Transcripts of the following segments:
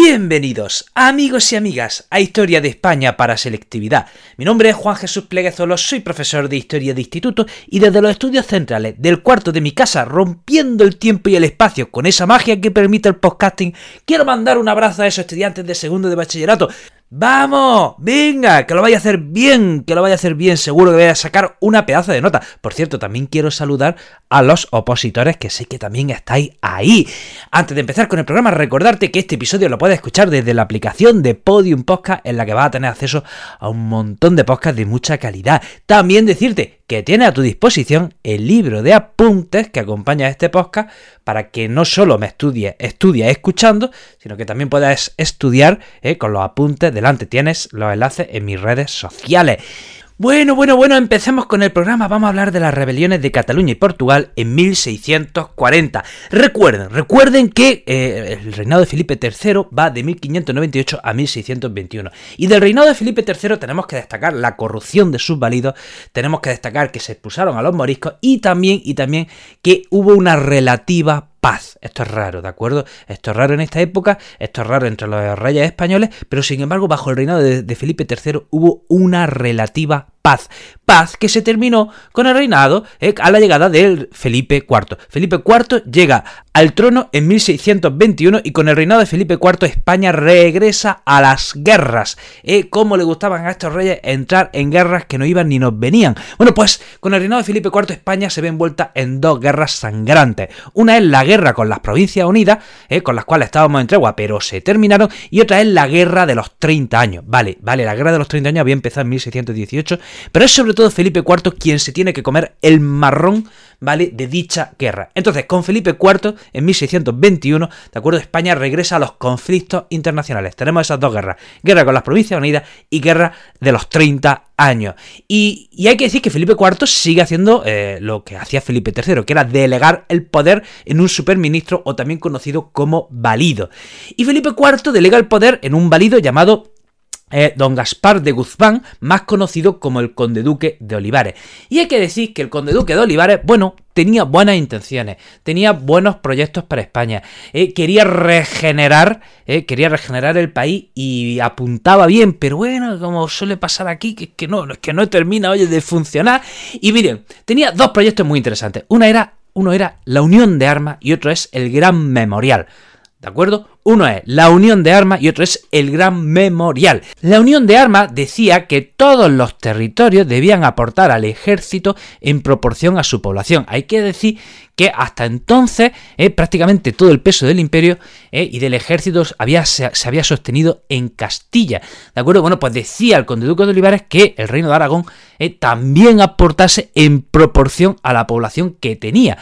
Bienvenidos, amigos y amigas, a Historia de España para Selectividad. Mi nombre es Juan Jesús Pleguezolo, soy profesor de Historia de Instituto y desde los estudios centrales del cuarto de mi casa, rompiendo el tiempo y el espacio con esa magia que permite el podcasting, quiero mandar un abrazo a esos estudiantes de segundo de bachillerato ¡Vamos! ¡Venga! Que lo vaya a hacer bien, que lo vaya a hacer bien, seguro que vaya a sacar una pedazo de nota. Por cierto, también quiero saludar a los opositores que sé que también estáis ahí. Antes de empezar con el programa, recordarte que este episodio lo puedes escuchar desde la aplicación de Podium Podcast en la que vas a tener acceso a un montón de podcasts de mucha calidad. También decirte que tiene a tu disposición el libro de apuntes que acompaña a este podcast para que no solo me estudie, estudie escuchando, sino que también puedas estudiar eh, con los apuntes delante. Tienes los enlaces en mis redes sociales. Bueno, bueno, bueno, empecemos con el programa. Vamos a hablar de las rebeliones de Cataluña y Portugal en 1640. Recuerden, recuerden que eh, el reinado de Felipe III va de 1598 a 1621. Y del reinado de Felipe III tenemos que destacar la corrupción de sus válidos, tenemos que destacar que se expulsaron a los moriscos y también, y también que hubo una relativa paz. Esto es raro, ¿de acuerdo? Esto es raro en esta época, esto es raro entre los reyes españoles, pero sin embargo, bajo el reinado de, Felipe III hubo una relativa paz. Paz que se terminó con el reinado eh, a la llegada del Felipe IV. Felipe IV llega al trono en 1621 y con el reinado de Felipe IV España regresa a las guerras. Eh, ¿Cómo le gustaban a estos reyes entrar en guerras que no iban ni nos venían? Bueno, pues con el reinado de Felipe IV España se ve envuelta en dos guerras sangrantes. Una es la guerra con las Provincias Unidas, eh, con las cuales estábamos en tregua, pero se terminaron, y otra es la guerra de los 30 años. Vale, vale, la guerra de los 30 años había empezado en 1618 pero es sobre todo Felipe IV quien se tiene que comer el marrón, ¿vale?, de dicha guerra. Entonces, con Felipe IV, en 1621, ¿de acuerdo? España regresa a los conflictos internacionales. Tenemos esas dos guerras, guerra con las Provincias Unidas y guerra de los 30 años. Y, hay que decir que Felipe IV sigue haciendo eh, lo que hacía Felipe III, que era delegar el poder en un superministro o también conocido como valido. Y Felipe IV delega el poder en un valido llamado don Gaspar de Guzmán, más conocido como el conde duque de Olivares. Y hay que decir que el conde duque de Olivares, bueno, tenía buenas intenciones, tenía buenos proyectos para España, eh, quería regenerar, eh, quería regenerar el país y apuntaba bien, pero bueno, como suele pasar aquí, que, que no, que no termina, oye, de funcionar. Y miren, tenía dos proyectos muy interesantes. Una era, uno era la unión de armas y otro es el gran memorial. ¿De acuerdo? Uno es la unión de armas y otro es el gran memorial. La unión de armas decía que todos los territorios debían aportar al ejército en proporción a su población. Hay que decir que hasta entonces eh, prácticamente todo el peso del imperio eh, y del ejército se, había sostenido en Castilla. ¿De acuerdo? Bueno, pues decía el conde duque de Olivares que el reino de Aragón eh, también aportase en proporción a la población que tenía.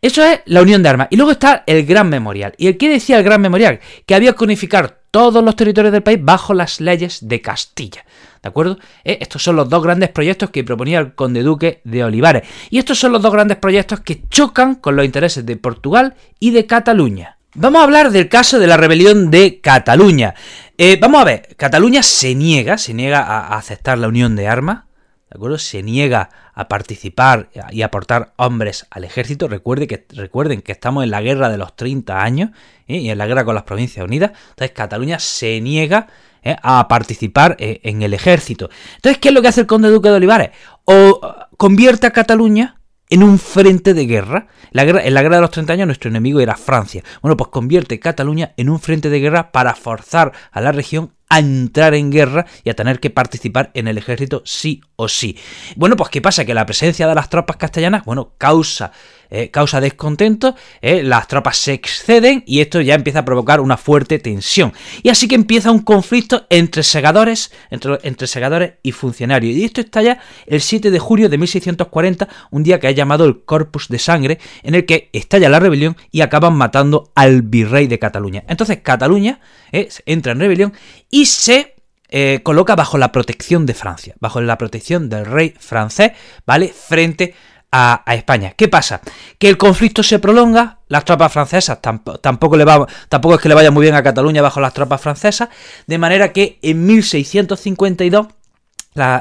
Eso es la unión de armas. Y luego está el Gran Memorial. ¿Y el qué decía el Gran Memorial? Que había que unificar todos los territorios del país bajo las leyes de Castilla. ¿De acuerdo? Eh, estos son los dos grandes proyectos que proponía el conde duque de Olivares. Y estos son los dos grandes proyectos que chocan con los intereses de Portugal y de Cataluña. Vamos a hablar del caso de la rebelión de Cataluña. Eh, vamos a ver, Cataluña se niega, se niega a aceptar la unión de armas, ¿de acuerdo? Se niega a participar y aportar hombres al ejército. Recuerde que, recuerden que estamos en la guerra de los 30 años ¿eh? y en la guerra con las Provincias Unidas. Entonces Cataluña se niega ¿eh? a participar eh, en el ejército. Entonces, ¿qué es lo que hace el conde duque de Olivares? O convierte a Cataluña en un frente de guerra. La guerra. En la guerra de los 30 años nuestro enemigo era Francia. Bueno, pues convierte Cataluña en un frente de guerra para forzar a la región a entrar en guerra y a tener que participar en el ejército sí o sí. Bueno, pues ¿qué pasa? Que la presencia de las tropas castellanas, bueno, causa eh, causa descontento, eh, las tropas se exceden y esto ya empieza a provocar una fuerte tensión. Y así que empieza un conflicto entre segadores, entre, segadores y funcionarios. Y esto estalla el 7 de julio de 1640, un día que ha llamado el Corpus de Sangre, en el que estalla la rebelión y acaban matando al virrey de Cataluña. Entonces Cataluña eh, entra en rebelión y se eh, coloca bajo la protección de Francia, bajo la protección del rey francés, ¿vale? Frente a, España. ¿Qué pasa? Que el conflicto se prolonga, las tropas francesas tampoco, le va, tampoco es que le vaya muy bien a Cataluña bajo las tropas francesas, de manera que en 1652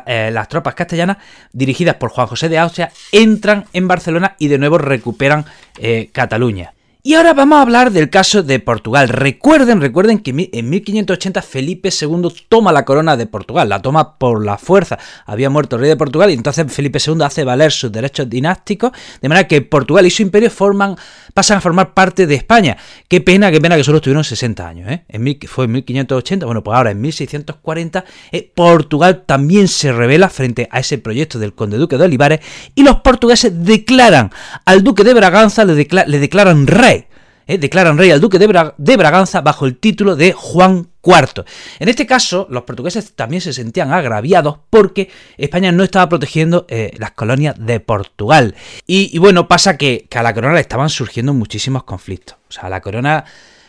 eh, las tropas castellanas, dirigidas por Juan José de Austria, entran en Barcelona y de nuevo recuperan eh, Cataluña. Y ahora vamos a hablar del caso de Portugal. Recuerden, recuerden que en 1580 Felipe II toma la corona de Portugal, la toma por la fuerza. Había muerto el rey de Portugal y entonces Felipe II hace valer sus derechos dinásticos, de manera que Portugal y su imperio forman, pasan a formar parte de España. Qué pena, qué pena que solo estuvieron 60 años. ¿eh? En fue en 1580, bueno, pues ahora en 1640 eh, Portugal también se revela frente a ese proyecto del conde duque de Olivares y los portugueses declaran al duque de Braganza, le declaran rey ¿eh? declaran rey al duque de, Braganza bajo el título de Juan IV. En este caso, los portugueses también se sentían agraviados porque España no estaba protegiendo eh, las colonias de Portugal. Y, bueno, pasa que, a la corona le estaban surgiendo muchísimos conflictos. O sea, a la corona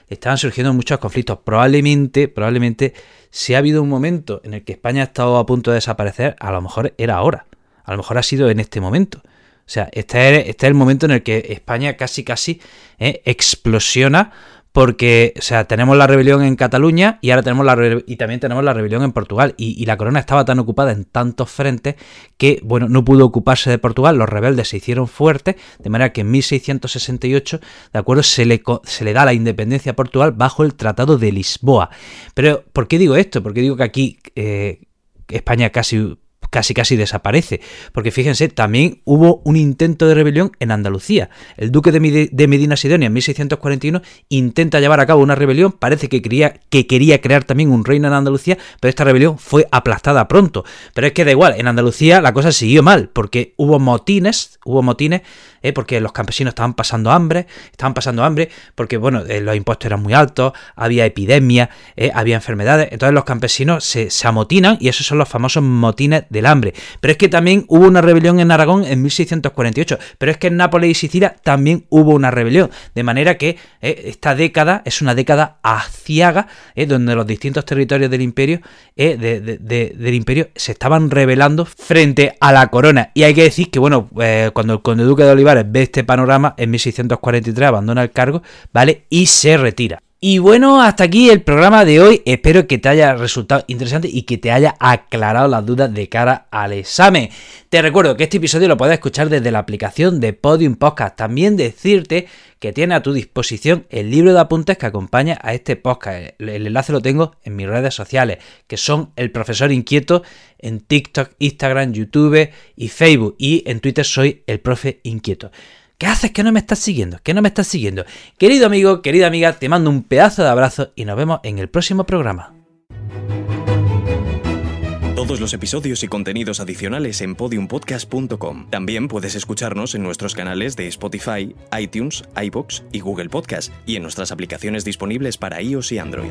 estaban surgiendo muchos conflictos. Probablemente, probablemente, si ha habido un momento en el que España ha estado a punto de desaparecer, a lo mejor era ahora. A lo mejor ha sido en este momento. O sea, este es, este el momento en el que España casi casi eh, explosiona porque, o sea, tenemos la rebelión en Cataluña y ahora tenemos la y también tenemos la rebelión en Portugal y, la corona estaba tan ocupada en tantos frentes que, bueno, no pudo ocuparse de Portugal, los rebeldes se hicieron fuertes, de manera que en 1668, de acuerdo, se le, se le da la independencia a Portugal bajo el Tratado de Lisboa. Pero, ¿por qué digo esto? Porque digo que aquí eh, España casi casi casi desaparece. Porque fíjense, también hubo un intento de rebelión en Andalucía. El duque de Medina Sidonia en 1641 intenta llevar a cabo una rebelión, parece que quería, que quería crear también un reino en Andalucía, pero esta rebelión fue aplastada pronto. Pero es que da igual, en Andalucía la cosa siguió mal, porque hubo motines, hubo motines ¿eh? porque los campesinos estaban pasando hambre, estaban pasando hambre porque, bueno, eh, los impuestos eran muy altos, había epidemias, ¿eh? había enfermedades, entonces los campesinos se, se, amotinan y esos son los famosos motines del hambre. Pero es que también hubo una rebelión en Aragón en 1648, pero es que en Nápoles y Sicilia también hubo una rebelión, de manera que esta década es una década aciaga, donde los distintos territorios del imperio, del imperio se estaban rebelando frente a la corona. Y hay que decir que, bueno, cuando el conde duque de Olivares ve este panorama, en 1643 abandona el cargo, ¿vale? Y se retira. Y bueno, hasta aquí el programa de hoy. Espero que te haya resultado interesante y que te haya aclarado las dudas de cara al examen. Te recuerdo que este episodio lo puedes escuchar desde la aplicación de Podium Podcast. También decirte que tiene a tu disposición el libro de apuntes que acompaña a este podcast. El enlace lo tengo en mis redes sociales, que son El Profesor Inquieto en TikTok, Instagram, YouTube y Facebook. Y en Twitter soy El Profe Inquieto. ¿Qué haces que no me estás siguiendo? ¿Qué no me estás siguiendo? Querido amigo, querida amiga, te mando un pedazo de abrazo y nos vemos en el próximo programa. Todos los episodios y contenidos adicionales en podiumpodcast.com. También puedes escucharnos en nuestros canales de Spotify, iTunes, iBox y Google Podcast y en nuestras aplicaciones disponibles para iOS y Android.